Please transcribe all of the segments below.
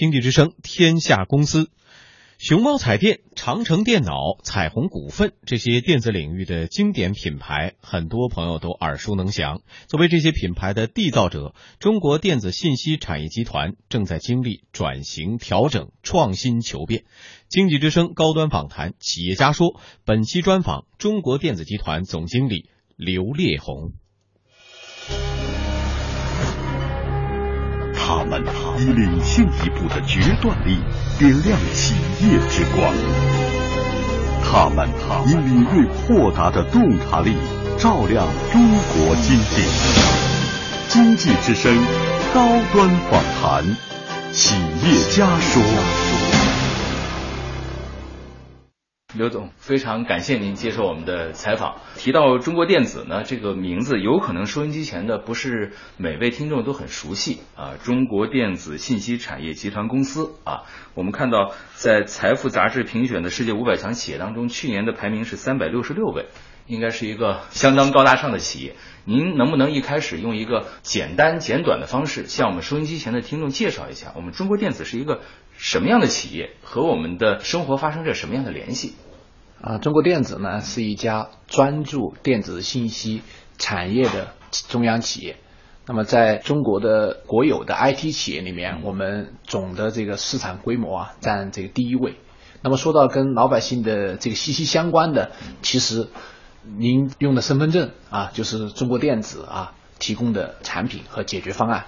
经济之声天下公司。熊猫彩电、长城电脑、彩虹股份这些电子领域的经典品牌，很多朋友都耳熟能详。作为这些品牌的缔造者，中国电子信息产业集团正在经历转型、调整、创新求变。经济之声高端访谈，企业家说，本期专访中国电子集团总经理刘烈宏。他们以领先一步的决断力点亮企业之光，他们以敏锐豁达的洞察力照亮中国经济。经济之声高端访谈，企业家说。刘总，非常感谢您接受我们的采访。提到中国电子呢，这个名字有可能收音机前的不是每位听众都很熟悉啊。中国电子信息产业集团公司啊，我们看到在财富杂志评选的世界五百强企业当中，去年的排名是三百六十六位，应该是一个相当高大上的企业。您能不能一开始用一个简单简短的方式，向我们收音机前的听众介绍一下，我们中国电子是一个什么样的企业，和我们的生活发生着什么样的联系？啊，中国电子呢是一家专注电子信息产业的中央企业。那么，在中国的国有的 IT 企业里面，我们总的这个市场规模啊占这个第一位。那么，说到跟老百姓的这个息息相关的，其实您用的身份证啊，就是中国电子啊提供的产品和解决方案。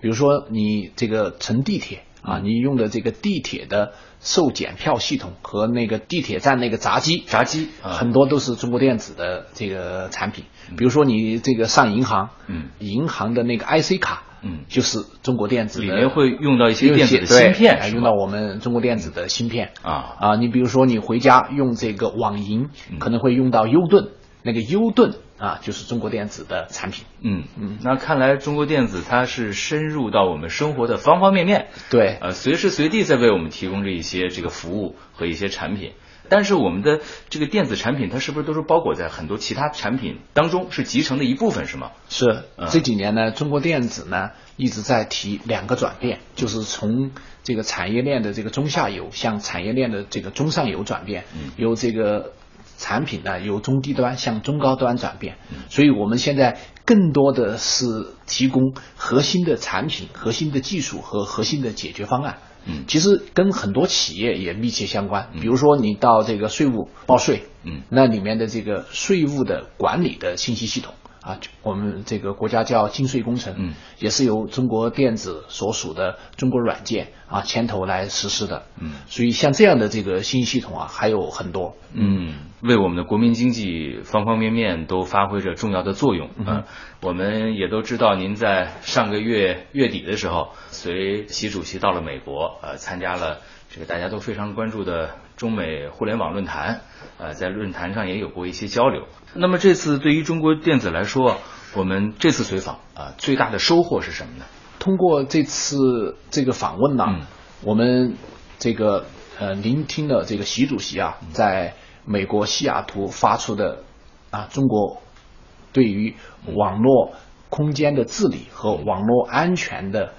比如说，你这个乘地铁啊，你用的这个地铁的。售检票系统和那个地铁站那个闸机，闸机很多都是中国电子的这个产品。比如说你这个上银行，嗯，银行的那个 IC 卡，嗯，就是中国电子里面会用到一些电子的芯片，用到我们中国电子的芯片啊啊。你比如说你回家用这个网银，可能会用到优盾，那个优盾。啊，就是中国电子的产品。嗯嗯，那看来中国电子它是深入到我们生活的方方面面。对，呃，随时随地在为我们提供着一些这个服务和一些产品。但是我们的这个电子产品，它是不是都是包裹在很多其他产品当中，是集成的一部分，是吗？是。这几年呢，中国电子呢一直在提两个转变，就是从这个产业链的这个中下游向产业链的这个中上游转变，由这个。产品呢由中低端向中高端转变，所以我们现在更多的是提供核心的产品、核心的技术和核心的解决方案。嗯，其实跟很多企业也密切相关。比如说你到这个税务报税，嗯，那里面的这个税务的管理的信息系统。啊，我们这个国家叫金税工程，嗯，也是由中国电子所属的中国软件啊牵头来实施的，嗯，所以像这样的这个信息系统啊还有很多，嗯，为我们的国民经济方方面面都发挥着重要的作用，嗯，我们也都知道，您在上个月月底的时候，随习主席到了美国，呃，参加了这个大家都非常关注的中美互联网论坛，呃，在论坛上也有过一些交流。那么这次对于中国电子来说，我们这次随访啊，最大的收获是什么呢？通过这次这个访问呢，我们这个呃聆听了这个习主席啊，在美国西雅图发出的啊中国对于网络空间的治理和网络安全的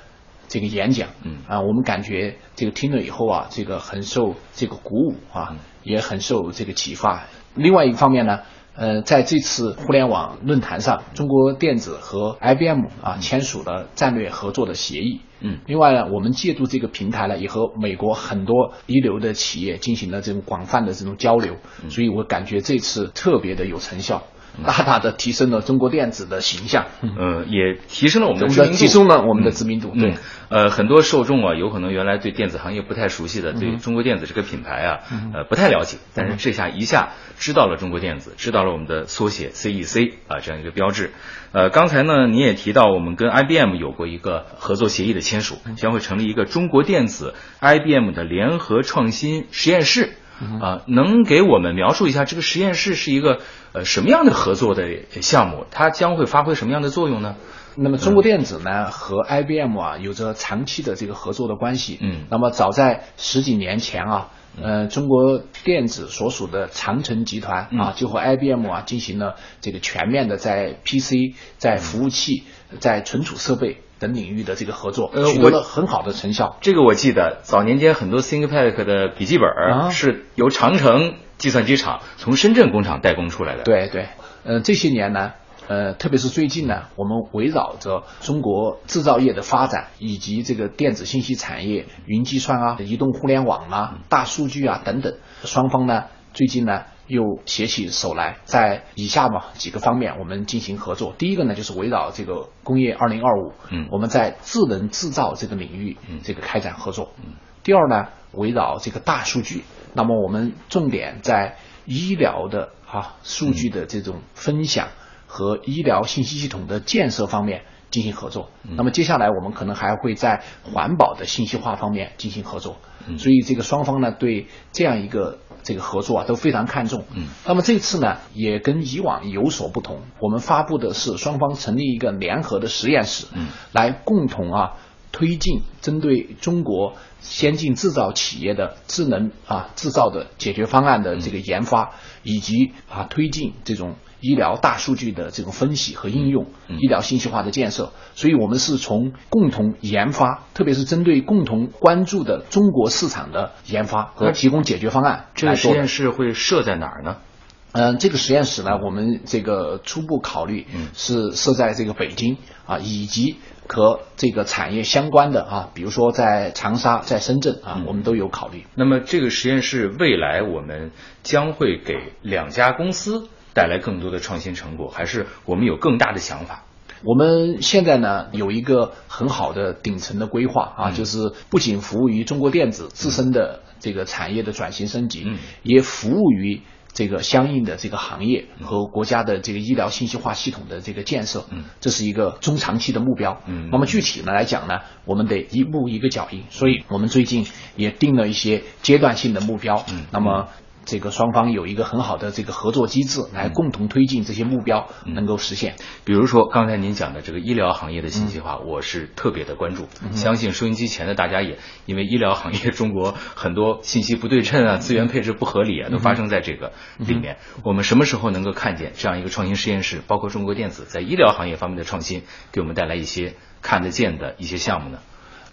这个演讲，嗯啊，我们感觉这个听了以后啊，这个很受这个鼓舞啊，也很受这个启发。另外一方面呢。呃，在这次互联网论坛上，中国电子和 IBM 啊签署了战略合作的协议。嗯，另外呢，我们借助这个平台呢，也和美国很多一流的企业进行了这种广泛的这种交流。所以我感觉这次特别的有成效。大大的提升了中国电子的形象，呃，也提升了我们的知名度，提升了我们的知名度。对，呃，很多受众啊，有可能原来对电子行业不太熟悉的，对中国电子这个品牌啊，呃，不太了解，但是这下一下知道了中国电子，知道了我们的缩写 CEC 啊这样一个标志。呃，刚才呢，你也提到我们跟 IBM 有过一个合作协议的签署，将会成立一个中国电子 IBM 的联合创新实验室。啊，能给我们描述一下这个实验室是一个呃什么样的合作的项目？它将会发挥什么样的作用呢？那么中国电子呢和 IBM 啊有着长期的这个合作的关系。嗯，那么早在十几年前啊，呃，中国电子所属的长城集团啊就和 IBM 啊进行了这个全面的在 PC、在服务器、在存储设备等领域的这个合作，呃取得了很好的成效。这个我记得，早年间很多 ThinkPad 的笔记本是由长城计算机厂从深圳工厂代工出来的。，对对，呃，这些年呢，呃，特别是最近呢，我们围绕着中国制造业的发展，以及这个电子信息产业、云计算啊、移动互联网啊、大数据啊等等，双方呢最近呢又携起手来，在以下嘛几个方面我们进行合作。第一个呢就是围绕这个工业二零二五，嗯我们在智能制造这个领域，嗯这个开展合作。嗯第二呢，围绕这个大数据，那么我们重点在医疗的啊数据的这种分享和医疗信息系统的建设方面进行合作。那么接下来我们可能还会在环保的信息化方面进行合作。所以这个双方呢对这样一个这个合作啊都非常看重。嗯，那么这次呢也跟以往有所不同，我们发布的是双方成立一个联合的实验室，嗯，来共同啊推进针对中国先进制造企业的智能啊制造的解决方案的这个研发，以及啊推进这种医疗大数据的这种分析和应用，医疗信息化的建设。所以我们是从共同研发，特别是针对共同关注的中国市场的研发和提供解决方案这个实验室会设在哪儿呢？嗯，这个实验室呢，我们这个初步考虑是设在这个北京啊，以及和这个产业相关的啊，比如说在长沙、在深圳啊，我们都有考虑。那么这个实验室未来我们将会给两家公司带来更多的创新成果，还是我们有更大的想法？我们现在呢有一个很好的顶层的规划啊，就是不仅服务于中国电子自身的这个产业的转型升级，嗯也服务于这个相应的这个行业和国家的这个医疗信息化系统的这个建设，嗯这是一个中长期的目标。嗯那么具体呢来讲呢，我们得一步一个脚印，所以我们最近也定了一些阶段性的目标。嗯那么。这个双方有一个很好的这个合作机制，来共同推进这些目标能够实现。比如说刚才您讲的这个医疗行业的信息化，我是特别的关注。相信收音机前的大家也因为医疗行业中国很多信息不对称啊、资源配置不合理啊，都发生在这个里面。我们什么时候能够看见这样一个创新实验室，包括中国电子在医疗行业方面的创新，给我们带来一些看得见的一些项目呢？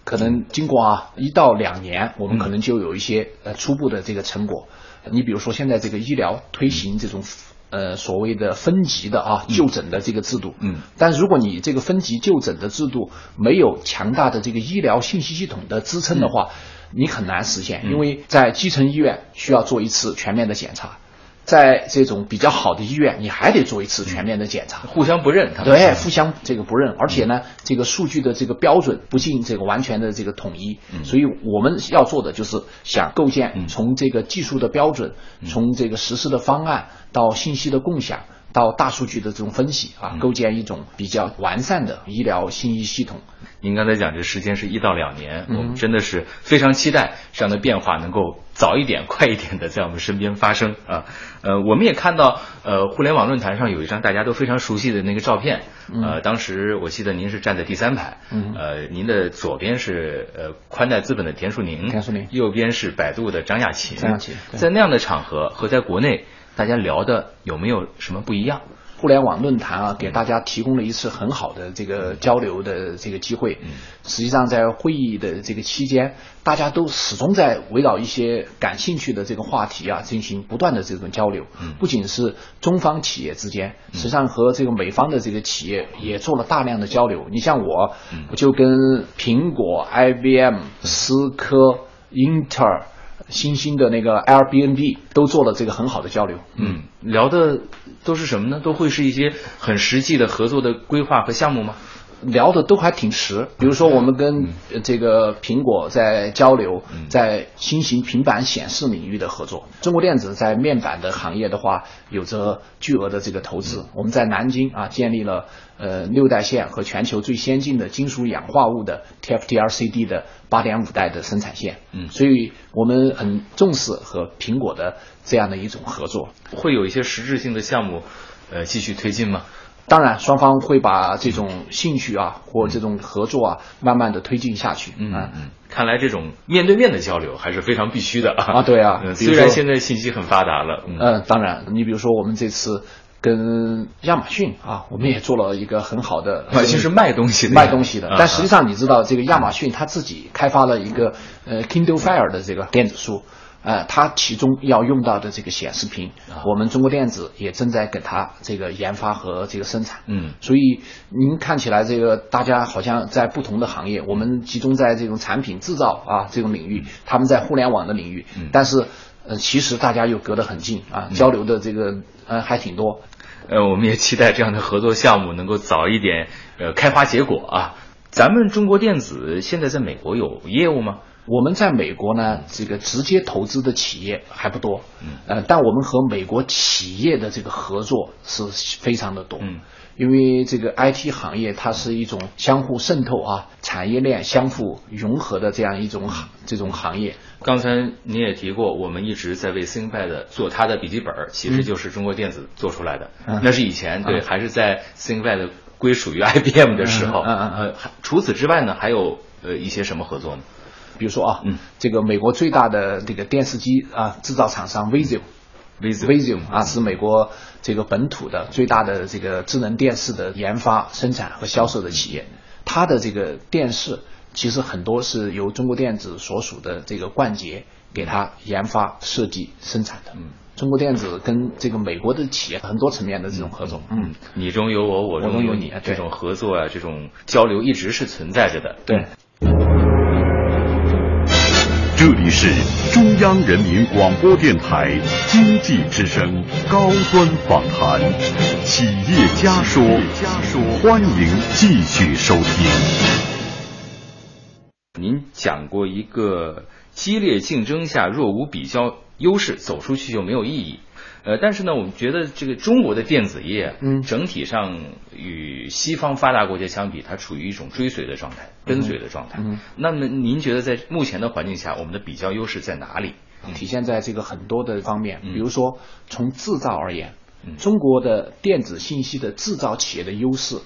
可能经过啊一到两年，我们可能就有一些呃初步的这个成果。你比如说现在这个医疗推行这种呃所谓的分级的啊就诊的这个制度，嗯，但如果你这个分级就诊的制度没有强大的这个医疗信息系统的支撑的话，你很难实现，因为在基层医院需要做一次全面的检查。在这种比较好的医院，你还得做一次全面的检查，互相不认，对，互相这个不认，而且呢，这个数据的这个标准不尽这个完全的这个统一，所以我们要做的就是想构建从这个技术的标准，从这个实施的方案到信息的共享。到大数据的这种分析啊，构建一种比较完善的医疗信息系统。您刚才讲这时间是一到两年，我们真的是非常期待这样的变化能够早一点、快一点的在我们身边发生啊。呃，我们也看到，呃，互联网论坛上有一张大家都非常熟悉的那个照片，呃，当时我记得您是站在第三排，呃，您的左边是呃宽带资本的田树宁，田树宁。右边是百度的张亚勤，张亚勤在那样的场合和在国内大家聊的有没有什么不一样？互联网论坛啊，给大家提供了一次很好的这个交流的这个机会。实际上，在会议的这个期间，大家都始终在围绕一些感兴趣的这个话题啊，进行不断的这种交流。不仅是中方企业之间，实际上和这个美方的这个企业也做了大量的交流。你像我，我就跟苹果、IBM、思科、英特尔。新兴的那个 Airbnb 都做了这个很好的交流。嗯，聊的都是什么呢？都会是一些很实际的合作的规划和项目吗？聊的都还挺实，比如说我们跟呃这个苹果在交流，在新型平板显示领域的合作。中国电子在面板的行业的话，有着巨额的这个投资。我们在南京啊建立了呃六代线和全球最先进的金属氧化物的 TFT-LCD 的八点五代的生产线。嗯所以我们很重视和苹果的这样的一种合作。会有一些实质性的项目，呃，继续推进吗？当然，双方会把这种兴趣啊或这种合作啊，慢慢的推进下去。嗯啊嗯，看来这种面对面的交流还是非常必须的啊。啊对啊虽然现在信息很发达了，嗯嗯，当然，你比如说我们这次跟亚马逊啊，我们也做了一个很好的，马逊是卖东西的，卖东西的。啊但实际上你知道，这个亚马逊它自己开发了一个呃 Kindle Fire 的这个电子书。呃，它其中要用到的这个显示屏，啊我们中国电子也正在给它这个研发和这个生产。嗯所以您看起来这个大家好像在不同的行业，我们集中在这种产品制造啊这种领域，他们在互联网的领域，嗯但是呃其实大家又隔得很近啊，交流的这个呃还挺多。呃，我们也期待这样的合作项目能够早一点呃开花结果啊。咱们中国电子现在在美国有业务吗？我们在美国呢，这个直接投资的企业还不多，呃，但我们和美国企业的这个合作是非常的多，嗯，因为这个 IT 行业它是一种相互渗透啊，产业链相互融合的这样一种行这种行业。刚才您也提过，我们一直在为 ThinkPad 做它的笔记本，其实就是中国电子做出来的。嗯那是以前对，嗯还是在 ThinkPad 归属于 IBM 的时候。嗯嗯嗯除此之外呢，还有呃一些什么合作呢？比如说啊，嗯，这个美国最大的这个电视机啊制造厂商 Vizio。Vizio Vizio 啊，是美国这个本土的最大的这个智能电视的研发、生产和销售的企业。它的这个电视其实很多是由中国电子所属的这个冠捷给它研发、设计、生产的。嗯，中国电子跟这个美国的企业很多层面的这种合作。嗯，你中有我，我中有你这种合作啊，这种交流一直是存在着的。对。这里是中央人民广播电台经济之声高端访谈，企业家说，家说，欢迎继续收听。您讲过一个激烈竞争下若无比较优势，走出去就没有意义。呃，但是呢，我们觉得这个中国的电子业，嗯整体上与西方发达国家相比，它处于一种追随的状态、跟随的状态。嗯那么您觉得在目前的环境下，我们的比较优势在哪里？体现在这个很多的方面，嗯比如说从制造而言，嗯中国的电子信息的制造企业的优势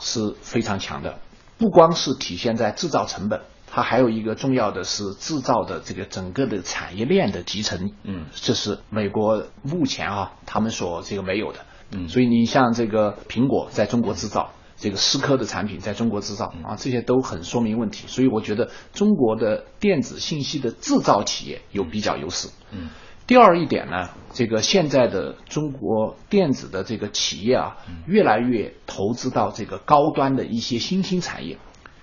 是非常强的，不光是体现在制造成本，它还有一个重要的是制造的这个整个的产业链的集成，嗯。这是美国目前啊他们所这个没有的，嗯。所以你像这个苹果在中国制造。这个思科的产品在中国制造啊，这些都很说明问题，所以我觉得中国的电子信息的制造企业有比较优势。嗯。第二一点呢，这个现在的中国电子的这个企业啊，越来越投资到这个高端的一些新兴产业，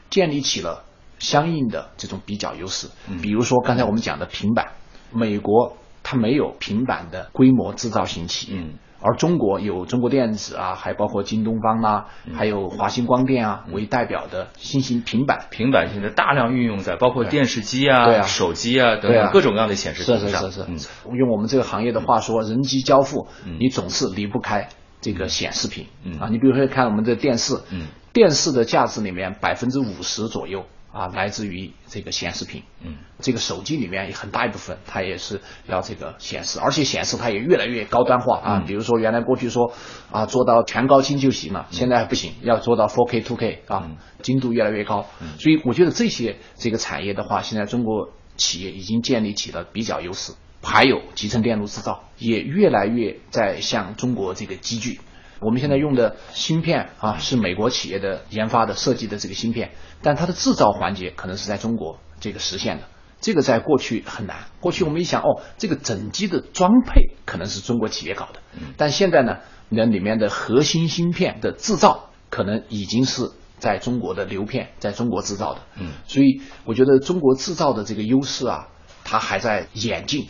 建立起了相应的这种比较优势。比如说刚才我们讲的平板，美国它没有平板的规模制造型企业。嗯。而中国有中国电子啊，还包括京东方啊，还有华星光电啊为代表的新型平板。平板现在大量运用在包括电视机啊、对啊。手机啊等等各种各样的显示是屏上。是是是是，用我们这个行业的话说，人机交付嗯，你总是离不开这个显示屏嗯。啊。你比如说看我们的电视嗯，电视的价值里面百分之五十左右啊来自于这个显示屏。嗯，这个手机里面很大一部分它也是要这个显示，而且显示它也越来越高端化啊。嗯比如说原来过去说啊做到全高清就行了，现在还不行，要做到 4K、2K 啊嗯，精度越来越高。所以我觉得这些这个产业的话，现在中国企业已经建立起了比较优势。还有集成电路制造也越来越在向中国这个集聚。我们现在用的芯片啊，是美国企业的研发的设计的这个芯片，但它的制造环节可能是在中国这个实现的。这个在过去很难。过去我们一想，哦，这个整机的装配可能是中国企业搞的，但现在呢，那里面的核心芯片的制造可能已经是在中国的流片在中国制造的。嗯所以我觉得中国制造的这个优势啊，它还在演进。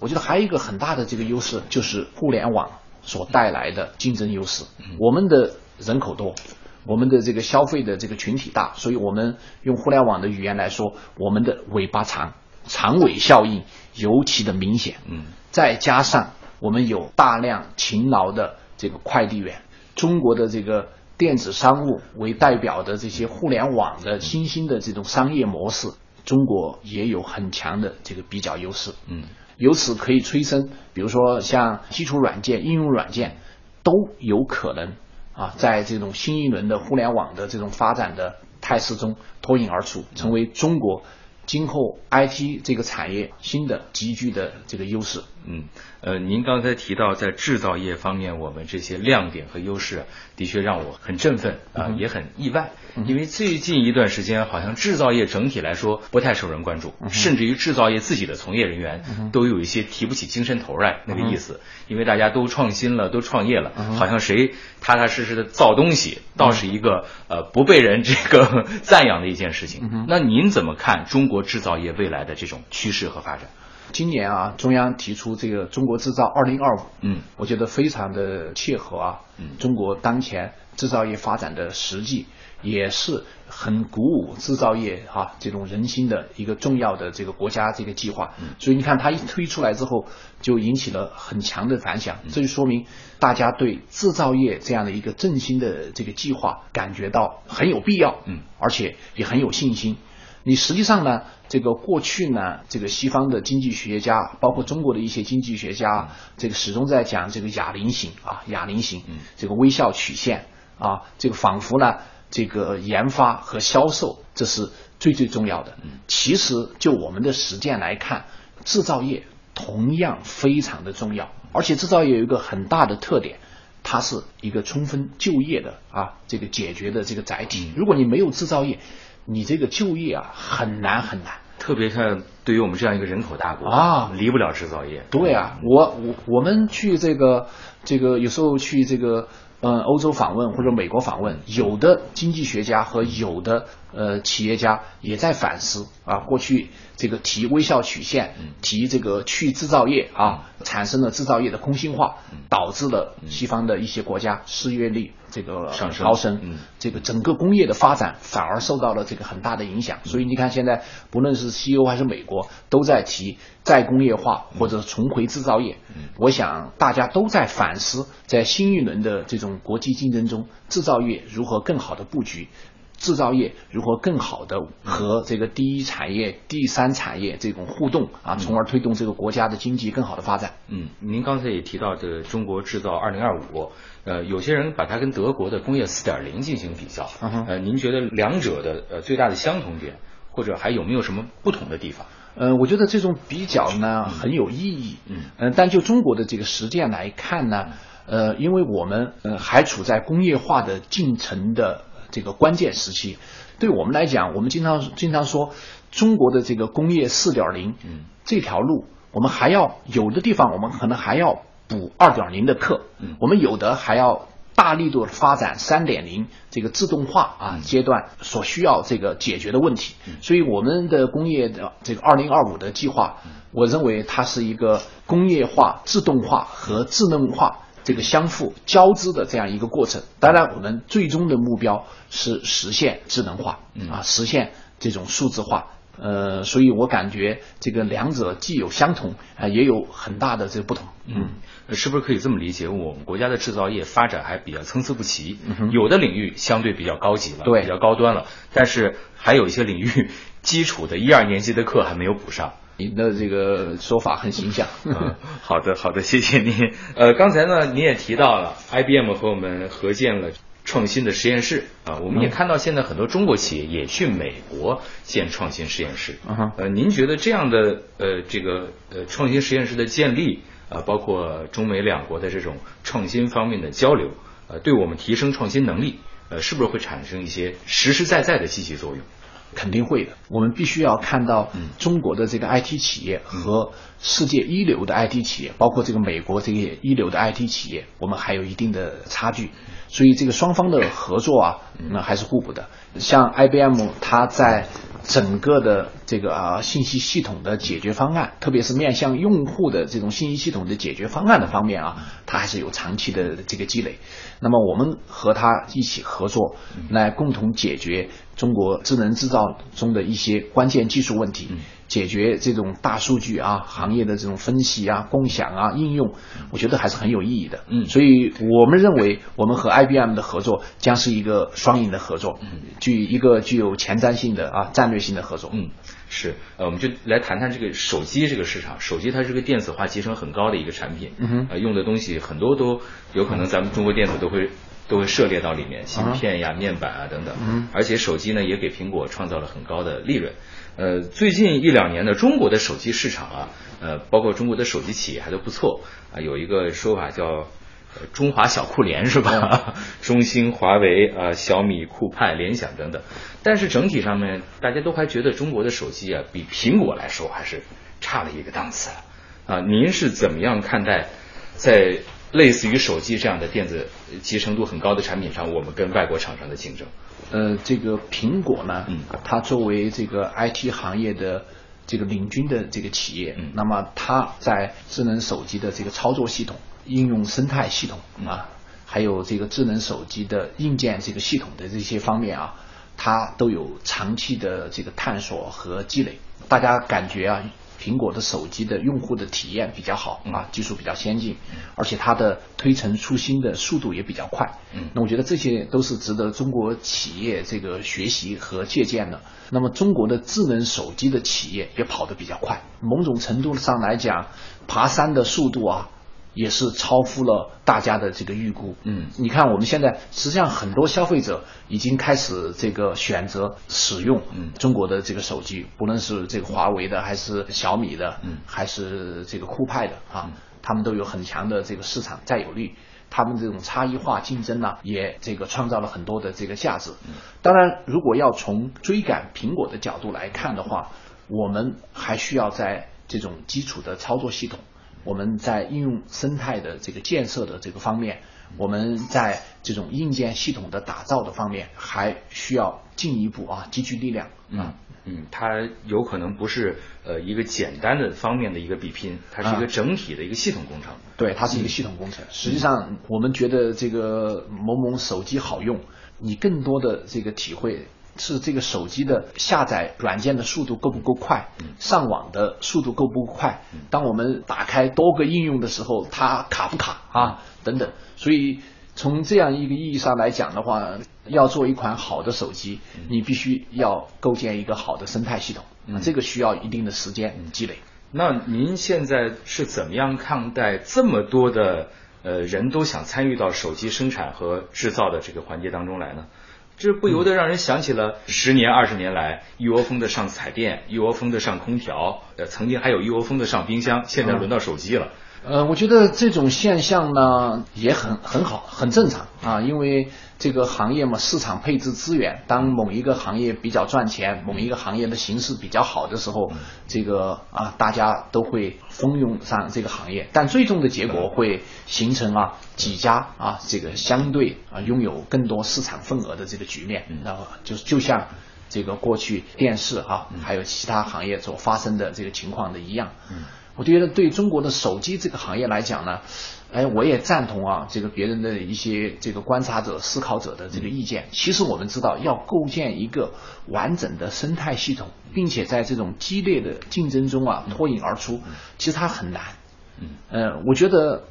我觉得还有一个很大的这个优势就是互联网所带来的竞争优势。我们的人口多，我们的这个消费的这个群体大，所以我们用互联网的语言来说，我们的尾巴长，长尾效应尤其的明显。嗯再加上我们有大量勤劳的这个快递员，中国的这个电子商务为代表的这些互联网的新兴的这种商业模式，中国也有很强的这个比较优势。嗯由此可以催生，比如说像基础软件、应用软件，都有可能啊，在这种新一轮的互联网的这种发展的态势中脱颖而出，成为中国今后 IT 这个产业新的集聚的这个优势。嗯，呃，您刚才提到在制造业方面，我们这些亮点和优势，的确让我很振奋啊，也很意外。因为最近一段时间，好像制造业整体来说不太受人关注，甚至于制造业自己的从业人员都有一些提不起精神头来那个意思。因为大家都创新了，都创业了，好像谁踏踏实实的造东西，倒是一个呃不被人这个赞扬的一件事情。那您怎么看中国制造业未来的这种趋势和发展？今年啊，中央提出这个“中国制造二零二五”，嗯，我觉得非常的切合啊，嗯，中国当前制造业发展的实际，也是很鼓舞制造业哈这种人心的一个重要的这个国家这个计划。嗯，所以你看它一推出来之后，就引起了很强的反响，这就说明大家对制造业这样的一个振兴的这个计划感觉到很有必要，嗯，而且也很有信心。你实际上呢，这个过去呢，这个西方的经济学家，包括中国的一些经济学家，这个始终在讲这个哑铃型啊，哑铃型，这个微笑曲线啊，这个仿佛呢，这个研发和销售这是最最重要的。其实就我们的实践来看，制造业同样非常的重要，而且制造业有一个很大的特点。它是一个充分就业的啊，这个解决的这个载体。如果你没有制造业，你这个就业啊很难很难，特别像对于我们这样一个人口大国啊，离不了制造业。对啊，我我我们去这个这个有时候去这个呃欧洲访问或者美国访问，有的经济学家和有的呃企业家也在反思啊，过去这个提微笑曲线，提这个去制造业啊，产生了制造业的空心化，导致了西方的一些国家失业率。这个上升高升，嗯，这个整个工业的发展反而受到了这个很大的影响。所以你看，现在不论是西欧还是美国，都在提再工业化或者重回制造业。我想大家都在反思，在新一轮的这种国际竞争中，制造业如何更好的布局。制造业如何更好的和这个第一产业、第三产业这种互动啊，从而推动这个国家的经济更好的发展。嗯，您刚才也提到这中国制造二零二五，呃，有些人把它跟德国的工业四点零进行比较，呃，您觉得两者的呃最大的相同点，或者还有没有什么不同的地方？呃，我觉得这种比较呢很有意义。嗯，呃，但就中国的这个实践来看呢，呃，因为我们呃还处在工业化的进程的。这个关键时期，对我们来讲，我们经常经常说，中国的这个工业四点零，嗯，这条路，我们还要有的地方，我们可能还要补二点零的课，嗯，我们有的还要大力度发展三点零这个自动化啊阶段所需要这个解决的问题，所以我们的工业的这个二零二五的计划，我认为它是一个工业化、自动化和智能化。这个相互交织的这样一个过程，当然，我们最终的目标是实现智能化，啊，实现这种数字化。呃，所以我感觉这个两者既有相同，啊，也有很大的这个不同。嗯，是不是可以这么理解？我们国家的制造业发展还比较参差不齐，有的领域相对比较高级了，对，比较高端了，但是还有一些领域 基础的一二年级的课还没有补上。您的这个说法很形象。嗯，好的，好的，谢谢您。呃，刚才呢，您也提到了 IBM 和我们合建了创新的实验室啊，我们也看到现在很多中国企业也去美国建创新实验室。呃，您觉得这样的呃这个呃创新实验室的建立啊，包括中美两国的这种创新方面的交流，呃，对我们提升创新能力，呃，是不是会产生一些实实在在的积极作用？肯定会的。我们必须要看到中国的这个 IT 企业和世界一流的 IT 企业，包括这个美国这些一流的 IT 企业，我们还有一定的差距。所以这个双方的合作啊，那还是互补的。像 IBM，它在整个的这个啊信息系统的解决方案，特别是面向用户的这种信息系统的解决方案的方面啊，它还是有长期的这个积累。那么我们和它一起合作，来共同解决中国智能制造中的一些关键技术问题。解决这种大数据啊，行业的这种分析啊、共享啊、应用，我觉得还是很有意义的。嗯，所以我们认为，我们和 IBM 的合作将是一个双赢的合作，具一个具有前瞻性的啊战略性的合作。嗯，是。呃，我们就来谈谈这个手机这个市场。手机它是个电子化集成很高的一个产品，嗯哼，呃，用的东西很多都有可能咱们中国电子都会。都会涉猎到里面，芯片呀、面板啊等等。嗯，而且手机呢也给苹果创造了很高的利润。呃，最近一两年呢，中国的手机市场啊，呃，包括中国的手机企业还都不错啊。有一个说法叫“中华小酷联”是吧？中兴、华为啊、小米、酷派、联想等等。但是整体上面，大家都还觉得中国的手机啊，比苹果来说还是差了一个档次啊。您是怎么样看待在类似于手机这样的电子集成度很高的产品上，我们跟外国厂商的竞争？呃，这个苹果呢，嗯它作为这个 IT 行业的这个领军的这个企业，嗯那么它在智能手机的这个操作系统、应用生态系统啊，还有这个智能手机的硬件这个系统的这些方面啊，它都有长期的这个探索和积累。大家感觉啊，苹果的手机的用户的体验比较好啊，技术比较先进，而且它的推陈出新的速度也比较快。嗯那我觉得这些都是值得中国企业这个学习和借鉴的。那么中国的智能手机的企业也跑得比较快，某种程度上来讲，爬山的速度啊。也是超乎了大家的这个预估。嗯你看我们现在实际上很多消费者已经开始这个选择使用嗯中国的这个手机，不论是这个华为的还是小米的，嗯还是这个酷派的啊，他们都有很强的这个市场占有率。他们这种差异化竞争呢，也这个创造了很多的这个价值。当然，如果要从追赶苹果的角度来看的话，我们还需要在这种基础的操作系统，我们在应用生态的这个建设的这个方面，我们在这种硬件系统的打造的方面，还需要进一步啊积聚力量啊。嗯，它有可能不是呃一个简单的方面的一个比拼，它是一个啊整体的一个系统工程。对，它是一个系统工程。实际上，我们觉得这个某某手机好用，你更多的这个体会是这个手机的下载软件的速度够不够快，上网的速度够不够快。当我们打开多个应用的时候，它卡不卡啊？等等。所以从这样一个意义上来讲的话，要做一款好的手机，你必须要构建一个好的生态系统，啊这个需要一定的时间积累。那您现在是怎么样看待这么多的呃人都想参与到手机生产和制造的这个环节当中来呢？这不由得让人想起了十年、二十年来一窝蜂的上彩电，一窝蜂的上空调，呃，曾经还有一窝蜂的上冰箱，现在轮到手机了。呃，我觉得这种现象呢也很很好，很正常啊，因为这个行业嘛，市场配置资源，当某一个行业比较赚钱，某一个行业的形势比较好的时候，这个啊大家都会蜂拥上这个行业，但最终的结果会形成啊几家啊这个相对啊拥有更多市场份额的这个局面，然后就就像。这个过去电视哈、还有其他行业所发生的这个情况的一样，我觉得对中国的手机这个行业来讲呢，哎，我也赞同啊，这个别人的一些这个观察者、思考者的这个意见。其实我们知道，要构建一个完整的生态系统，并且在这种激烈的竞争中啊脱颖而出，其实它很难。嗯，呃，我觉得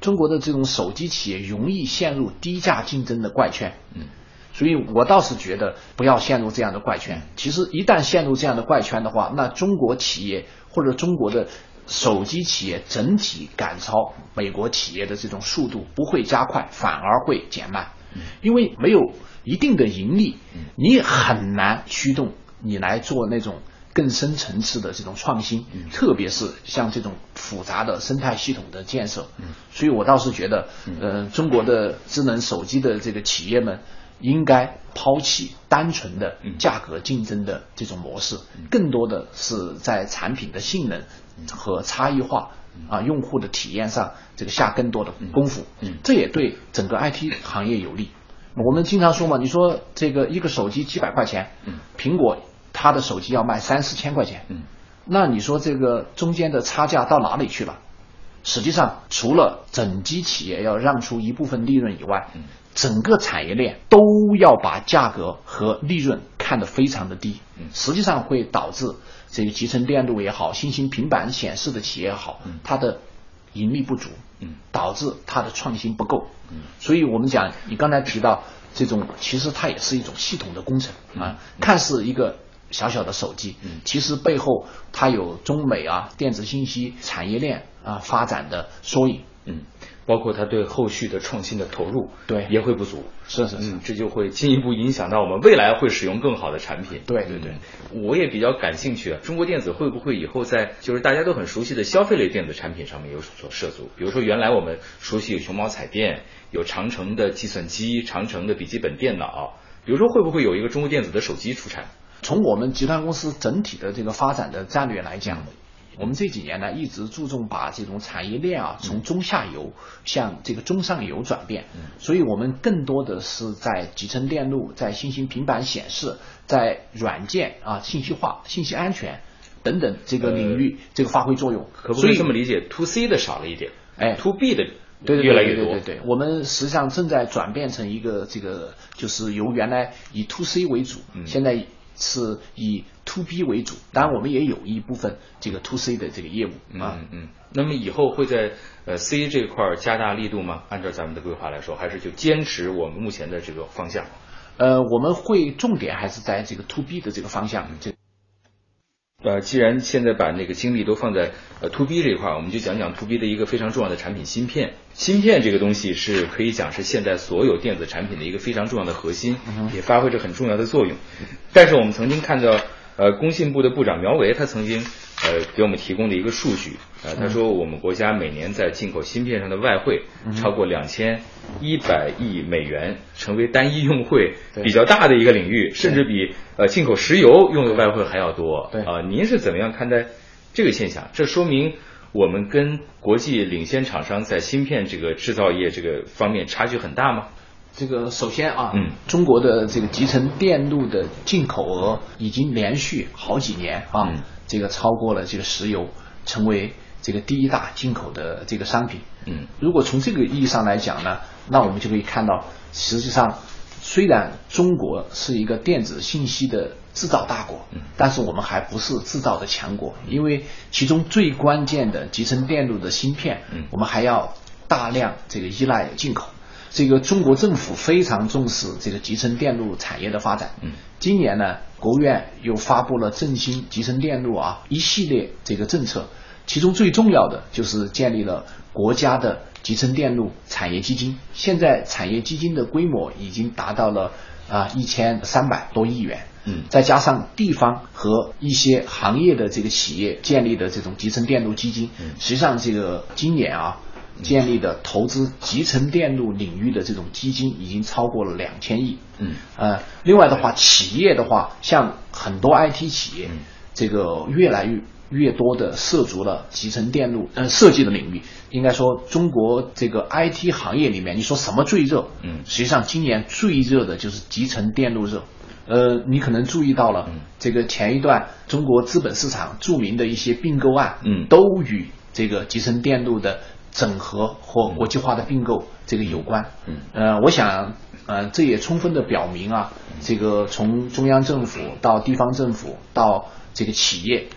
中国的这种手机企业容易陷入低价竞争的怪圈。嗯。所以我倒是觉得不要陷入这样的怪圈。其实一旦陷入这样的怪圈的话，那中国企业或者中国的手机企业整体赶超美国企业的这种速度不会加快，反而会减慢，因为没有一定的盈利，你很难驱动你来做那种。更深层次的这种创新，特别是像这种复杂的生态系统的建设，所以我倒是觉得，呃，中国的智能手机的这个企业们应该抛弃单纯的价格竞争的这种模式，更多的是在产品的性能和差异化啊用户的体验上这个下更多的功夫，这也对整个 IT 行业有利。我们经常说嘛，你说这个一个手机几百块钱，苹果。它的手机要卖三四千块钱，嗯，那你说这个中间的差价到哪里去了？实际上，除了整机企业要让出一部分利润以外，嗯，整个产业链都要把价格和利润看得非常的低，嗯，实际上会导致这个集成电路也好，新型平板显示的企业也好，嗯，它的盈利不足，嗯，导致它的创新不够，嗯，所以我们讲，你刚才提到这种，其实它也是一种系统的工程啊，看似一个。小小的手机，嗯，其实背后它有中美啊电子信息产业链啊发展的缩影。嗯，包括它对后续的创新的投入，对也会不足。是是是嗯，这就会进一步影响到我们未来会使用更好的产品。对对对嗯我也比较感兴趣啊，中国电子会不会以后在就是大家都很熟悉的消费类电子产品上面有所涉足？比如说原来我们熟悉有熊猫彩电，有长城的计算机、长城的笔记本电脑，比如说会不会有一个中国电子的手机出产？从我们集团公司整体的这个发展的战略来讲，我们这几年呢一直注重把这种产业链啊从中下游向这个中上游转变，所以我们更多的是在集成电路、在新型平板显示、在软件啊信息化、信息安全等等这个领域这个发挥作用。可不可以这么理解？to C 的少了一点，哎，to B 的对对对越来越多。对对对对，我们实际上正在转变成一个这个，就是由原来以 to C 为主，嗯现在是以 to B 为主。当然，我们也有一部分这个 to C 的这个业务啊。嗯嗯，那么以后会在呃 C 这块儿加大力度吗？按照咱们的规划来说，还是就坚持我们目前的这个方向？呃，我们会重点还是在这个 to B 的这个方向。这呃，既然现在把那个精力都放在呃 to B 这一块儿，我们就讲讲 to B 的一个非常重要的产品——芯片。芯片这个东西是可以讲是现在所有电子产品的一个非常重要的核心，也发挥着很重要的作用。但是我们曾经看到，呃，工信部的部长苗圩他曾经呃给我们提供的一个数据，呃，他说我们国家每年在进口芯片上的外汇超过两千一百亿美元，成为单一用汇比较大的一个领域，甚至比呃进口石油用的外汇还要多。对啊、您是怎么样看待这个现象？这说明我们跟国际领先厂商在芯片这个制造业这个方面差距很大吗？这个首先啊，嗯中国的这个集成电路的进口额已经连续好几年啊，嗯这个超过了这个石油，成为这个第一大进口的这个商品。嗯如果从这个意义上来讲呢，那我们就可以看到，实际上虽然中国是一个电子信息的制造大国，但是我们还不是制造的强国，因为其中最关键的集成电路的芯片，嗯我们还要大量这个依赖进口。这个中国政府非常重视这个集成电路产业的发展。嗯，今年呢，国务院又发布了振兴集成电路啊一系列这个政策，其中最重要的就是建立了国家的集成电路产业基金。现在产业基金的规模已经达到了啊一千三百多亿元。嗯再加上地方和一些行业的这个企业建立的这种集成电路基金，嗯实际上这个今年啊。建立的投资集成电路领域的这种基金已经超过了两千亿。嗯，呃，另外的话，企业的话，像很多 IT 企业，嗯这个越来越越多的涉足了集成电路呃设计的领域。应该说，中国这个 IT 行业里面，你说什么最热？嗯实际上今年最热的就是集成电路热。呃，你可能注意到了，嗯这个前一段中国资本市场著名的一些并购案，嗯都与这个集成电路的整合或国际化的并购这个有关。嗯。呃，我想，呃，这也充分的表明啊，这个从中央政府到地方政府到这个企业，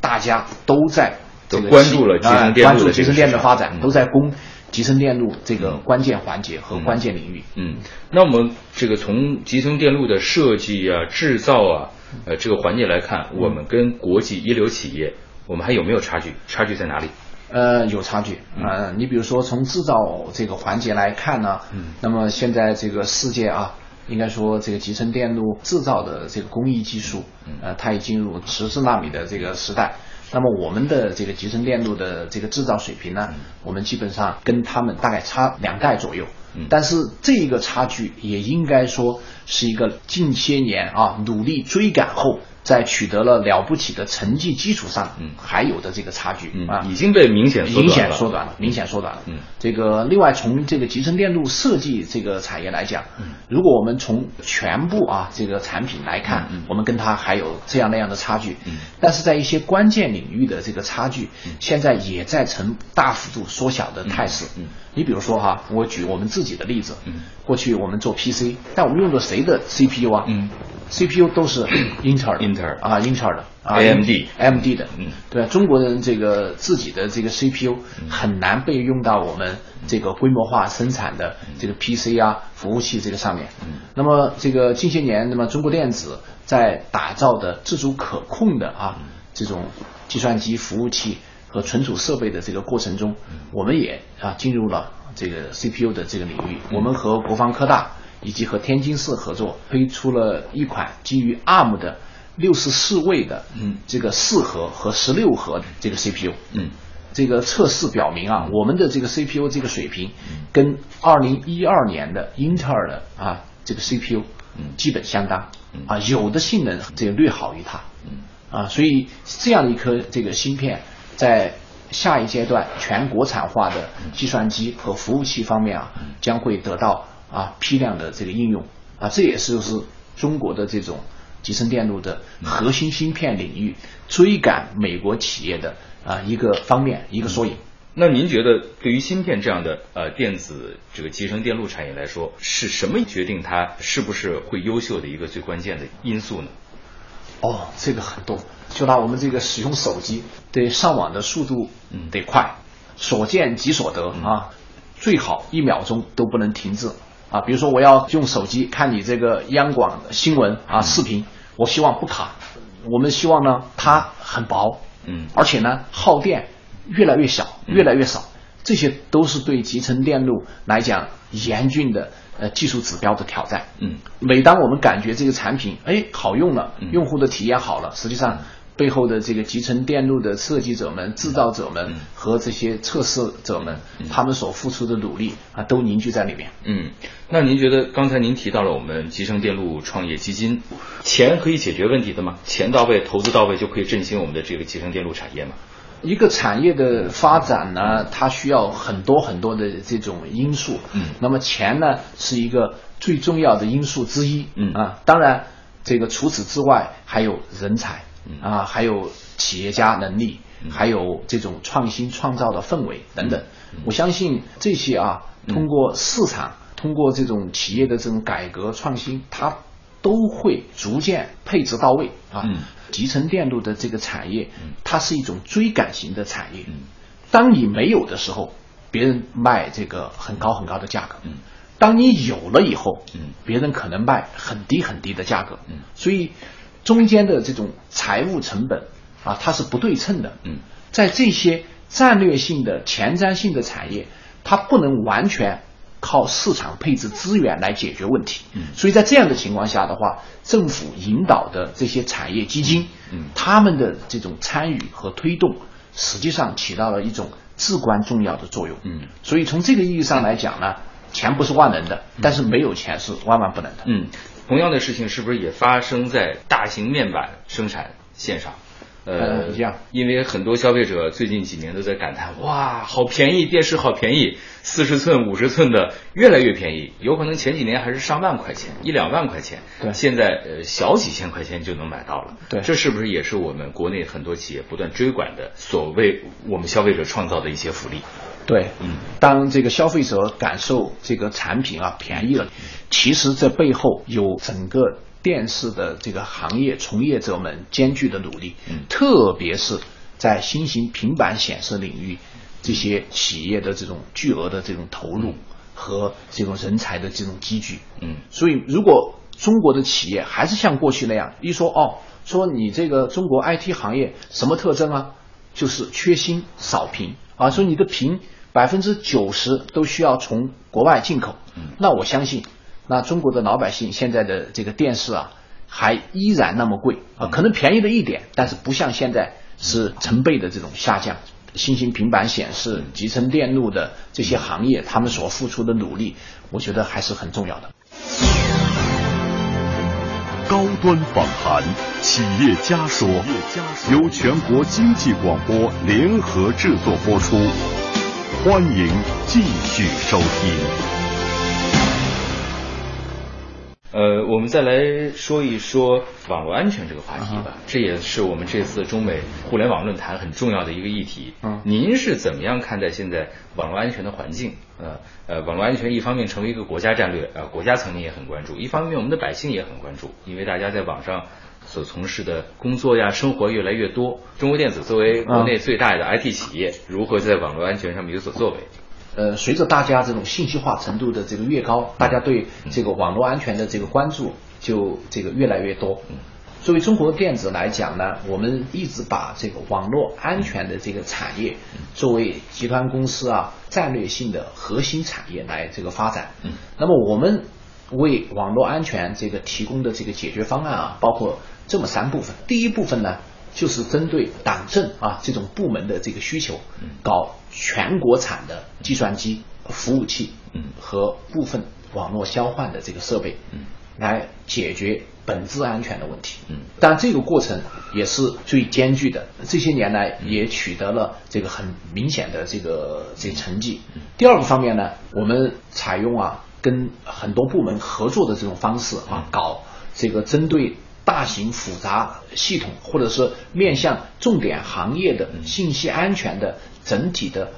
大家都在这个都关注了集成啊电路集成电路的发展，嗯。都在攻集成电路这个关键环节和关键领域。嗯，那我们这个从集成电路的设计啊、制造啊，呃，这个环节来看，我们跟国际一流企业，我们还有没有差距？差距在哪里？呃，有差距。呃，你比如说从制造这个环节来看呢，嗯那么现在这个世界啊，应该说这个集成电路制造的这个工艺技术，呃，它已进入十四纳米的这个时代。那么我们的这个集成电路的这个制造水平呢，我们基本上跟他们大概差两代左右。嗯但是这个差距也应该说是一个近些年啊努力追赶后，在取得了了不起的成绩基础上，嗯还有的这个差距嗯啊，已经被明显缩短了明显缩短了，明显缩短了。嗯这个另外从这个集成电路设计这个产业来讲，嗯如果我们从全部啊这个产品来看，嗯嗯我们跟它还有这样那样的差距。嗯但是在一些关键领域的这个差距，现在也在呈大幅度缩小的态势。嗯嗯你比如说哈，我举我们自己的例子，嗯过去我们做 PC，但我们用的谁的 CPU 啊？嗯 CPU 都是英特尔的，英特尔啊，英特尔的啊 AMD AMD 的，嗯，对啊，中国人这个自己的这个 CPU 很难被用到我们这个规模化生产的这个。PC 啊服务器这个上面。嗯，那么这个近些年，那么中国电子在打造的自主可控的啊这种计算机服务器和存储设备的这个过程中，我们也啊进入了这个 CPU 的这个领域。我们和国防科大以及和天津市合作，推出了一款基于 ARM 的六十四位的嗯。这个四核和十六核的这个 CPU。嗯。这个测试表明啊，我们的这个 CPU 这个水平跟二零一二年的英特尔的啊这个 CPU 基本相当。啊，有的性能这个略好于它。啊，所以这样的一颗这个芯片，在下一阶段全国产化的计算机和服务器方面啊，将会得到啊批量的这个应用。啊，这也是是中国的这种集成电路的核心芯片领域追赶美国企业的啊一个方面一个缩影。那您觉得对于芯片这样的呃电子这个集成电路产业来说，是什么决定它是不是会优秀的一个最关键的因素呢？哦，这个很多，就拿我们这个使用手机，对上网的速度嗯。得快，所见即所得啊，最好一秒钟都不能停滞啊。比如说我要用手机看你这个央广的新闻啊视频，我希望不卡。我们希望呢它很薄，嗯而且呢耗电越来越小，越来越少，这些都是对集成电路来讲严峻的呃技术指标的挑战。嗯每当我们感觉这个产品哎好用了嗯，用户的体验好了，实际上背后的这个集成电路的设计者们、制造者们嗯和这些测试者们，他们所付出的努力啊，都凝聚在里面。嗯，那您觉得刚才您提到了我们集成电路创业基金，钱可以解决问题的吗？钱到位，投资到位就可以振兴我们的这个集成电路产业吗？一个产业的发展呢，它需要很多很多的这种因素。嗯那么钱呢是一个最重要的因素之一。嗯啊，当然，这个除此之外还有人才，嗯啊，还有企业家能力，还有这种创新创造的氛围等等。嗯我相信这些啊，通过市场，通过这种企业的这种改革创新，它都会逐渐配置到位啊。嗯集成电路的这个产业，它是一种追赶型的产业。嗯当你没有的时候，别人卖这个很高很高的价格。嗯当你有了以后，嗯别人可能卖很低很低的价格。嗯所以中间的这种财务成本啊，它是不对称的。嗯在这些战略性的、前瞻性的产业，它不能完全靠市场配置资源来解决问题。嗯所以在这样的情况下的话，政府引导的这些产业基金，嗯他们的这种参与和推动，实际上起到了一种至关重要的作用。嗯所以从这个意义上来讲呢，钱不是万能的，但是没有钱是万万不能的。嗯，同样的事情是不是也发生在大型面板生产线上？呃一样因为很多消费者最近几年都在感叹，哇，好便宜，电视好便宜，四十寸、五十寸的越来越便宜，有可能前几年还是上万块钱，一两万块钱，对现在呃小几千块钱就能买到了，对这是不是也是我们国内很多企业不断追赶的所谓我们消费者创造的一些福利？对，嗯，当这个消费者感受这个产品啊便宜了，其实这背后有整个电视的这个行业从业者们艰巨的努力，嗯。特别是在新型平板显示领域，这些企业的这种巨额的这种投入和这种人才的这种积聚，嗯。所以，如果中国的企业还是像过去那样，一说哦，说你这个中国 IT 行业什么特征啊？就是缺芯少屏啊，说你的屏百分之九十都需要从国外进口。嗯。那我相信，那中国的老百姓现在的这个电视啊，还依然那么贵。啊，可能便宜了一点，但是不像现在是成倍的这种下降。新型平板显示、集成电路的这些行业，他们所付出的努力，我觉得还是很重要的。高端访谈，企业家说，由全国经济广播联合制作播出，欢迎继续收听。呃，我们再来说一说网络安全这个话题吧，这也是我们这次中美互联网论坛很重要的一个议题。嗯您是怎么样看待现在网络安全的环境？呃呃，网络安全一方面成为一个国家战略，呃，国家层面也很关注；一方面我们的百姓也很关注，因为大家在网上所从事的工作呀、生活越来越多。中国电子作为国内最大的 IT 企业，如何在网络安全上面有所作为？呃，随着大家这种信息化程度的这个越高，大家对这个网络安全的这个关注就这个越来越多。作为中国电子来讲呢，我们一直把这个网络安全的这个产业作为集团公司啊战略性的核心产业来这个发展。嗯，那么我们为网络安全这个提供的这个解决方案啊，包括这么三部分。第一部分呢，就是针对党政啊这种部门的这个需求，搞全国产的计算机服务器和部分网络交换的这个设备，来解决。本质安全的问题，嗯，但这个过程也是最艰巨的。这些年来也取得了这个很明显的这个这成绩。第二个方面呢，我们采用啊跟很多部门合作的这种方式啊，搞这个针对大型复杂系统或者是面向重点行业的信息安全的整体的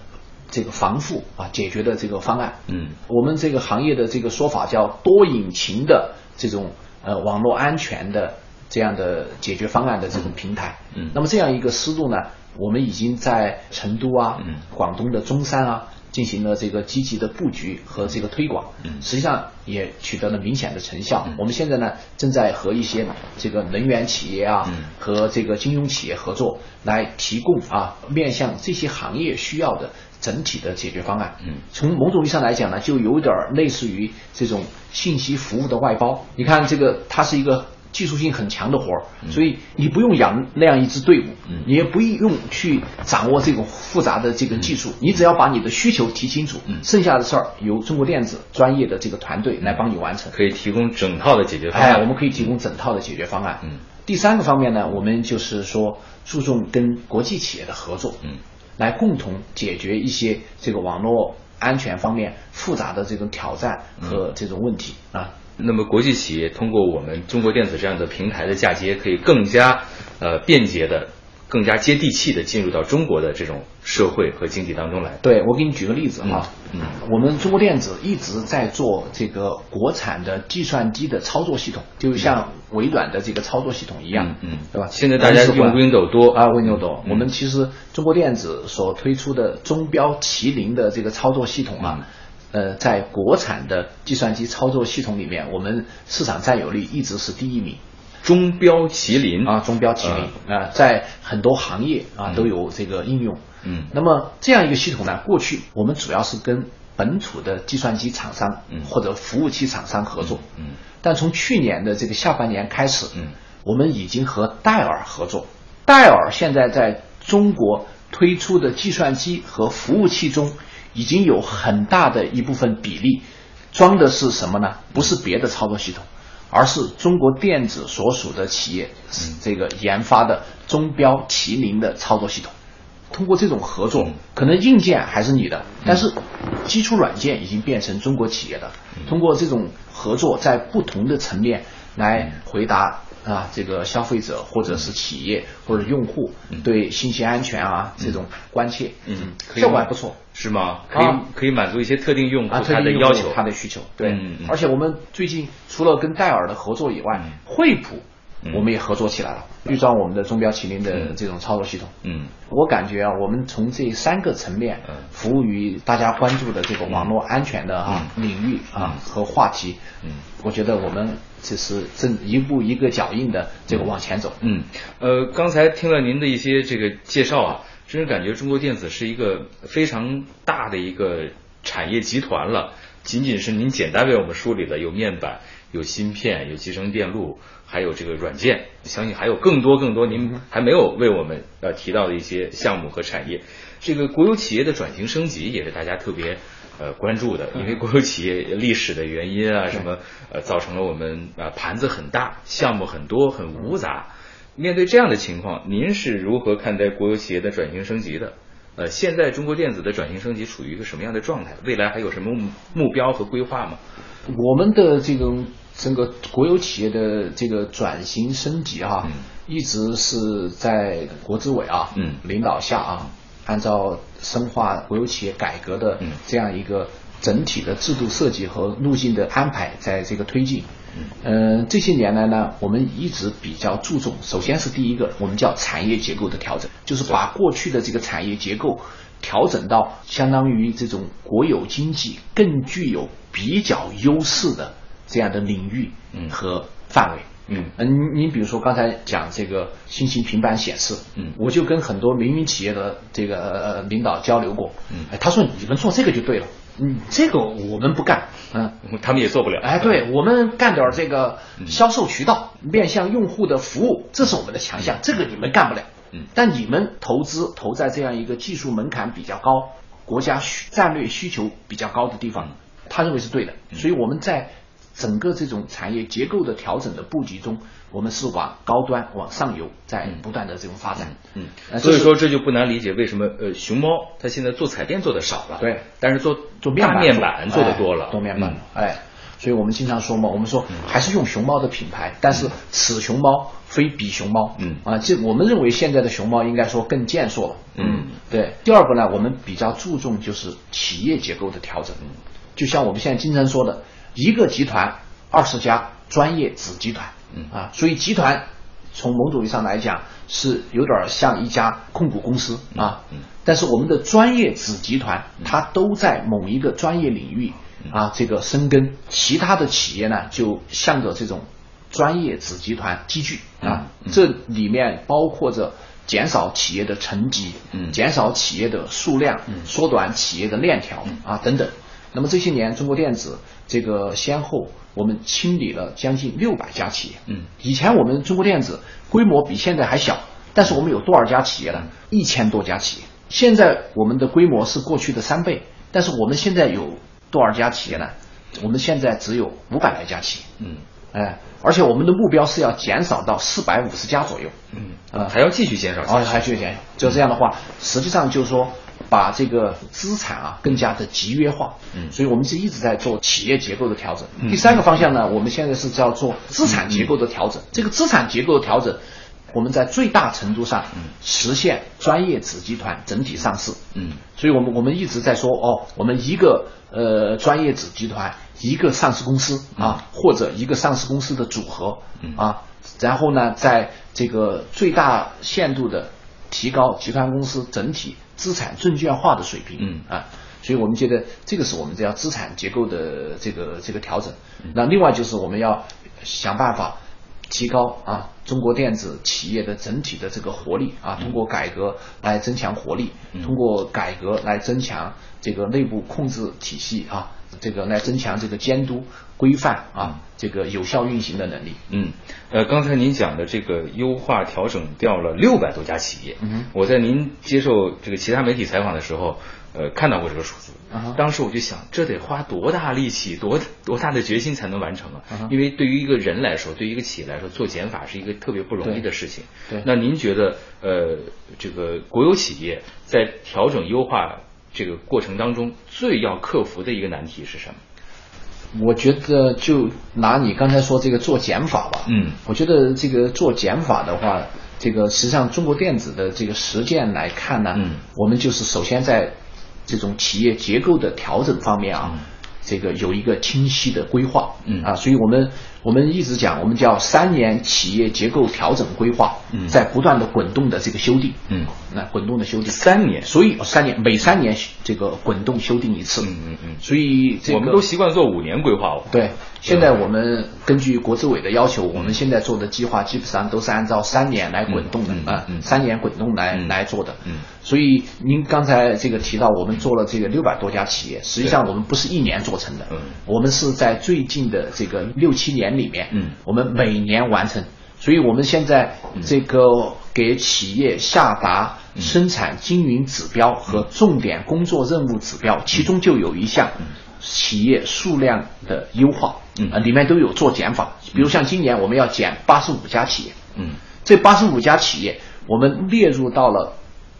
这个防护啊解决的这个方案。嗯，我们这个行业的这个说法叫多引擎的这种。呃，网络安全的这样的解决方案的这种平台，嗯，那么这样一个思路呢，我们已经在成都啊，嗯，广东的中山啊，进行了这个积极的布局和这个推广，嗯，实际上也取得了明显的成效。我们现在呢，正在和一些这个能源企业啊，和这个金融企业合作，来提供啊，面向这些行业需要的。整体的解决方案，嗯，从某种意义上来讲呢，就有点类似于这种信息服务的外包。你看，这个它是一个技术性很强的活儿，所以你不用养那样一支队伍，嗯，你也不用去掌握这种复杂的这个技术，你只要把你的需求提清楚，嗯，剩下的事儿由中国电子专业的这个团队来帮你完成，可以提供整套的解决方案。哎，我们可以提供整套的解决方案。嗯，第三个方面呢，我们就是说注重跟国际企业的合作，嗯。来共同解决一些这个网络安全方面复杂的这种挑战和这种问题啊。那么，国际企业通过我们中国电子这样的平台的嫁接，可以更加呃便捷的。更加接地气的进入到中国的这种社会和经济当中来。对，我给你举个例子哈，嗯，我们中国电子一直在做这个国产的计算机的操作系统，就像微软的这个操作系统一样，嗯，对吧？现在大家用 Windows 多啊，Windows 多。我们其实中国电子所推出的中标麒麟的这个操作系统啊，呃，在国产的计算机操作系统里面，我们市场占有率一直是第一名。中标麒麟啊，中标麒麟啊，在很多行业啊都有这个应用。嗯，那么这样一个系统呢，过去我们主要是跟本土的计算机厂商或者服务器厂商合作。嗯，但从去年的这个下半年开始，嗯，我们已经和戴尔合作。戴尔现在在中国推出的计算机和服务器中，已经有很大的一部分比例装的是什么呢？不是别的操作系统。而是中国电子所属的企业这个研发的中标麒麟的操作系统，通过这种合作，可能硬件还是你的，但是基础软件已经变成中国企业的。通过这种合作，在不同的层面来回答。啊，这个消费者或者是企业或者用户对信息安全啊这种关切，嗯，效果还不错，是吗？可以可以满足一些特定用户他的要求，他的需求。对，而且我们最近除了跟戴尔的合作以外，惠普我们也合作起来了，预装我们的中标麒麟的这种操作系统。嗯，我感觉啊，我们从这三个层面服务于大家关注的这个网络安全的啊领域啊和话题，嗯，我觉得我们。就是正一步一个脚印的这个往前走。嗯，呃，刚才听了您的一些这个介绍啊，真是感觉中国电子是一个非常大的一个产业集团了。仅仅是您简单为我们梳理了，有面板、有芯片、有集成电路，还有这个软件，相信还有更多更多您还没有为我们呃提到的一些项目和产业。这个国有企业的转型升级也是大家特别。呃，关注的，因为国有企业历史的原因啊，什么呃，造成了我们啊盘子很大，项目很多，很芜杂。面对这样的情况，您是如何看待国有企业的转型升级的？呃，现在中国电子的转型升级处于一个什么样的状态？未来还有什么目标和规划吗？我们的这种整个国有企业的这个转型升级啊，一直是在国资委啊嗯领导下啊。按照深化国有企业改革的这样一个整体的制度设计和路径的安排，在这个推进。嗯，这些年来呢，我们一直比较注重，首先是第一个，我们叫产业结构的调整，就是把过去的这个产业结构调整到相当于这种国有经济更具有比较优势的这样的领域和范围。嗯嗯，你你比如说刚才讲这个新型平板显示，嗯我就跟很多民营企业的这个呃领导交流过，嗯哎，他说你们做这个就对了，嗯，这个我们不干，嗯。他们也做不了。哎，对我们干点这个嗯销售渠道，面向用户的服务，这是我们的强项，这个你们干不了。嗯但你们投资投在这样一个技术门槛比较高、国家需战略需求比较高的地方，他认为是对的。嗯所以我们在整个这种产业结构的调整的布局中，我们是往高端、往上游在不断的这种发展。嗯，所以说这就不难理解为什么呃熊猫它现在做彩电做的少了，对，但是做做面板大面板做的多了，哎做面板嗯，哎，所以我们经常说嘛，我们说还是用熊猫的品牌，但是此熊猫非彼熊猫，嗯。啊，这我们认为现在的熊猫应该说更健硕了，嗯，对。第二个呢，我们比较注重就是企业结构的调整，就像我们现在经常说的，一个集团二十家专业子集团，嗯。啊，所以集团从某种意义上来讲是有点像一家控股公司啊，嗯。但是我们的专业子集团，它都在某一个专业领域啊这个深耕，其他的企业呢就向着这种专业子集团积聚啊，这里面包括着减少企业的层级，嗯。减少企业的数量，缩短企业的链条啊等等。那么这些年，中国电子这个先后我们清理了将近六百家企业。嗯，以前我们中国电子规模比现在还小，但是我们有多少家企业呢？一千多家企业。现在我们的规模是过去的三倍，但是我们现在有多少家企业呢？我们现在只有五百来家企业。嗯哎，而且我们的目标是要减少到四百五十家左右。嗯啊还要继续减少下哦，去，还去减，就这样的话，实际上就是说，把这个资产啊更加的集约化。嗯所以我们是一直在做企业结构的调整。第三个方向呢，我们现在是叫做资产结构的调整。这个资产结构的调整，我们在最大程度上实现专业子集团整体上市。嗯所以我们我们一直在说哦，我们一个呃专业子集团，一个上市公司啊，或者一个上市公司的组合嗯啊，然后呢，在这个最大限度的提高集团公司整体资产证券化的水平。嗯啊。所以我们觉得这个是我们这样资产结构的这个这个调整。那另外就是我们要想办法提高啊中国电子企业的整体的这个活力啊，通过改革来增强活力，通过改革来增强这个内部控制体系啊，这个来增强这个监督规范啊，这个有效运行的能力。嗯，呃，刚才您讲的这个优化调整掉了六百多家企业，嗯哼我在您接受这个其他媒体采访的时候，呃，看到过这个数字。啊哈当时我就想，这得花多大力气，多多大的决心才能完成啊因为对于一个人来说，对于一个企业来说，做减法是一个特别不容易的事情。对那您觉得，呃，这个国有企业在调整优化这个过程当中，最要克服的一个难题是什么？我觉得就拿你刚才说这个做减法吧，嗯。我觉得这个做减法的话，这个实际上中国电子的这个实践来看呢，嗯。我们就是首先在这种企业结构的调整方面啊，嗯。这个有一个清晰的规划，嗯。啊，所以我们我们一直讲，我们叫三年企业结构调整规划，嗯。在不断的滚动的这个修订，嗯，那滚动的修订。三年。所以三年每三年这个滚动修订一次，嗯嗯嗯。所以这个我们都习惯做五年规划。了。对，现在我们根据国资委的要求，我们现在做的计划基本上都是按照三年来滚动的嗯嗯啊嗯，三年滚动来嗯。来做的。嗯。所以您刚才这个提到，我们做了这个六百多家企业，实际上我们不是一年做成的。嗯，我们是在最近的这个六七年里面，嗯。我们每年完成。所以我们现在这个给企业下达生产经营指标和重点工作任务指标，其中就有一项企业数量的优化，嗯。啊，里面都有做减法。比如像今年我们要减八十五家企业，嗯。这八十五家企业我们列入到了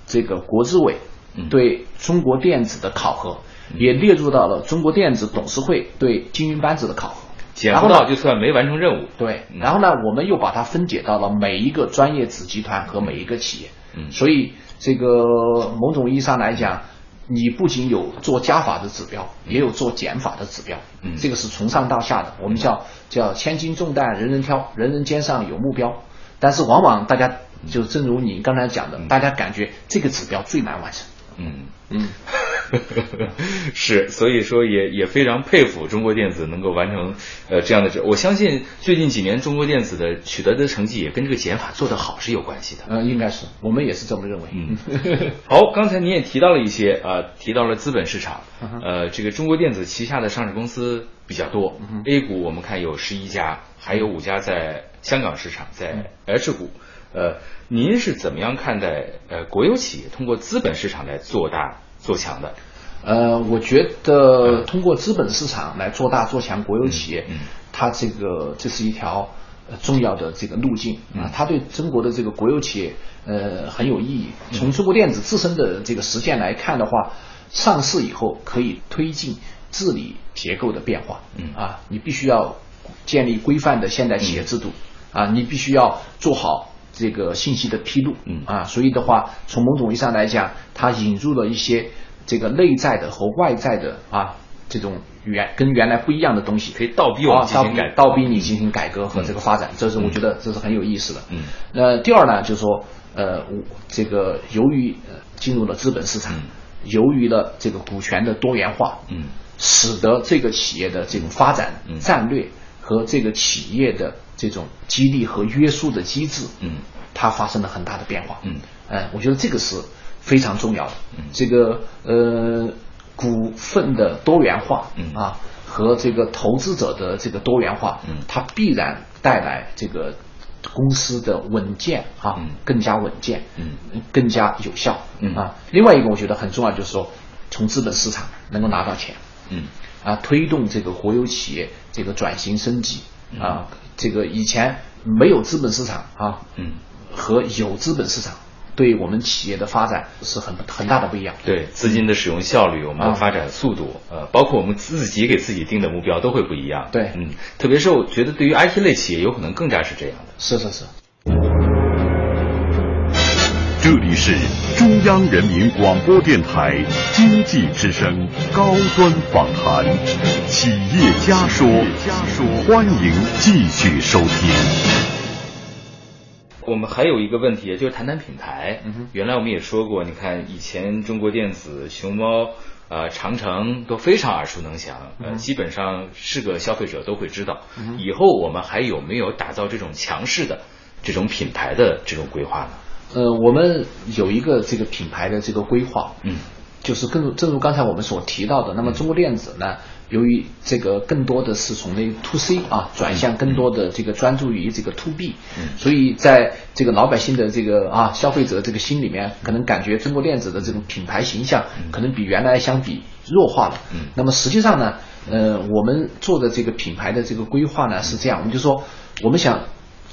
这个国资委嗯。对中国电子的考核，也列入到了中国电子董事会对经营班子的考核。减然后呢不到就算没完成任务。对，嗯然后呢，我们又把它分解到了每一个专业子集团和每一个企业。嗯所以这个某种意义上来讲，你不仅有做加法的指标，也有做减法的指标。嗯这个是从上到下的，我们叫叫千斤重担人人挑，人人肩上有目标。但是往往大家就正如你刚才讲的，大家感觉这个指标最难完成。嗯。嗯，是，所以说也也非常佩服中国电子能够完成呃这样的这，我相信最近几年中国电子的取得的成绩也跟这个减法做得好是有关系的。嗯，应该是，我们也是这么认为。嗯，好，刚才您也提到了一些啊，提到了资本市场，嗯呃，这个中国电子旗下的上市公司比较多，A 股我们看有十一家，还有五家在香港市场，在 H 股。呃，您是怎么样看待呃国有企业通过资本市场来做大做强的？呃，我觉得通过资本市场来做大做强国有企业，嗯嗯它这个这是一条呃重要的这个路径啊，它对中国的这个国有企业呃很有意义。从中国电子自身的这个实践来看的话，上市以后可以推进治理结构的变化，嗯啊，你必须要建立规范的现代企业制度，啊，你必须要做好。这个信息的披露，嗯。啊，所以的话，从某种意义上来讲，它引入了一些这个内在的和外在的啊这种原跟原来不一样的东西，可以倒逼我们啊倒逼进行改革。倒逼你进行改革和这个发展，这是我觉得这是很有意思的。嗯，那第二呢，就是说，呃，我这个由于呃进入了资本市场，嗯。由于了这个股权的多元化，嗯。使得这个企业的这种发展嗯。战略和这个企业的这种激励和约束的机制，嗯，它发生了很大的变化。嗯，呃，我觉得这个是非常重要的。嗯。这个呃股份的多元化，嗯。啊和这个投资者的这个多元化，嗯。它必然带来这个公司的稳健啊，嗯。更加稳健，嗯，更加有效，嗯。啊。另外一个我觉得很重要，就是说从资本市场能够拿到钱，嗯。啊，推动这个国有企业这个转型升级啊，这个以前没有资本市场啊，嗯，和有资本市场对我们企业的发展是很很大的不一样。对资金的使用效率，我们的啊发展速度，呃，包括我们自己给自己定的目标都会不一样。对嗯，特别是我觉得对于 IT 类企业，有可能更加是这样的。是是是。这里是中央人民广播电台经济之声高端访谈，企业家说，家说，欢迎继续收听。我们还有一个问题，就是谈谈品牌。原来我们也说过，你看以前中国电子、熊猫、呃长城都非常耳熟能详，基本上是个消费者都会知道。以后我们还有没有打造这种强势的这种品牌的这种规划呢？呃，我们有一个这个品牌的这个规划，嗯就是更正如刚才我们所提到的，那么中国电子呢，由于这个更多的是从那个 to C 啊转向更多的这个专注于这个 to B，嗯所以在这个老百姓的这个啊消费者这个心里面，可能感觉中国电子的这种品牌形象可能比原来相比弱化了。嗯那么实际上呢，呃，我们做的这个品牌的这个规划呢是这样，我们就说我们想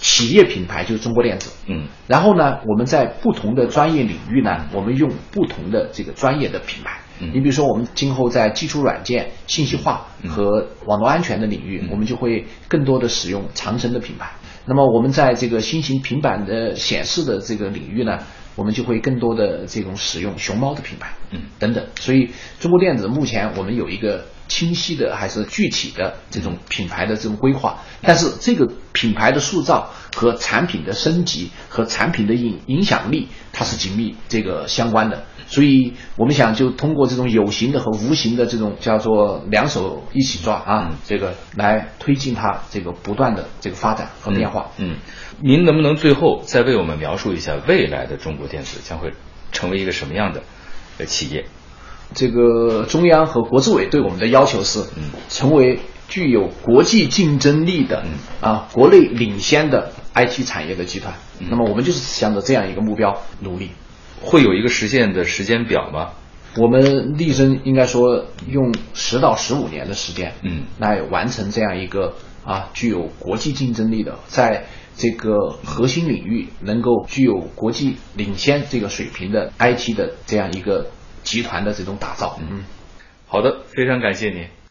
企业品牌就是中国电子，嗯然后呢，我们在不同的专业领域呢，我们用不同的这个专业的品牌。嗯你比如说，我们今后在基础软件、信息化和网络安全的领域，我们就会更多的使用长城的品牌。那么我们在这个新型平板的显示的这个领域呢，我们就会更多的这种使用熊猫的品牌。嗯等等。所以中国电子目前我们有一个清晰的还是具体的这种品牌的这种规划，但是这个品牌的塑造和产品的升级和产品的影影响力，它是紧密这个相关的。所以我们想就通过这种有形的和无形的这种叫做两手一起抓啊，这个来推进它这个不断的这个发展和变化。嗯，您能不能最后再为我们描述一下未来的中国电子将会成为一个什么样的呃企业？这个中央和国资委对我们的要求是，嗯成为具有国际竞争力的，嗯啊，国内领先的 IT 产业的集团。嗯那么我们就是向着这样一个目标努力。会有一个实现的时间表吗？我们力争应该说用十到十五年的时间，嗯来完成这样一个啊具有国际竞争力的，在这个核心领域能够具有国际领先这个水平的 IT 的这样一个集团的这种打造。嗯。好的，非常感谢您。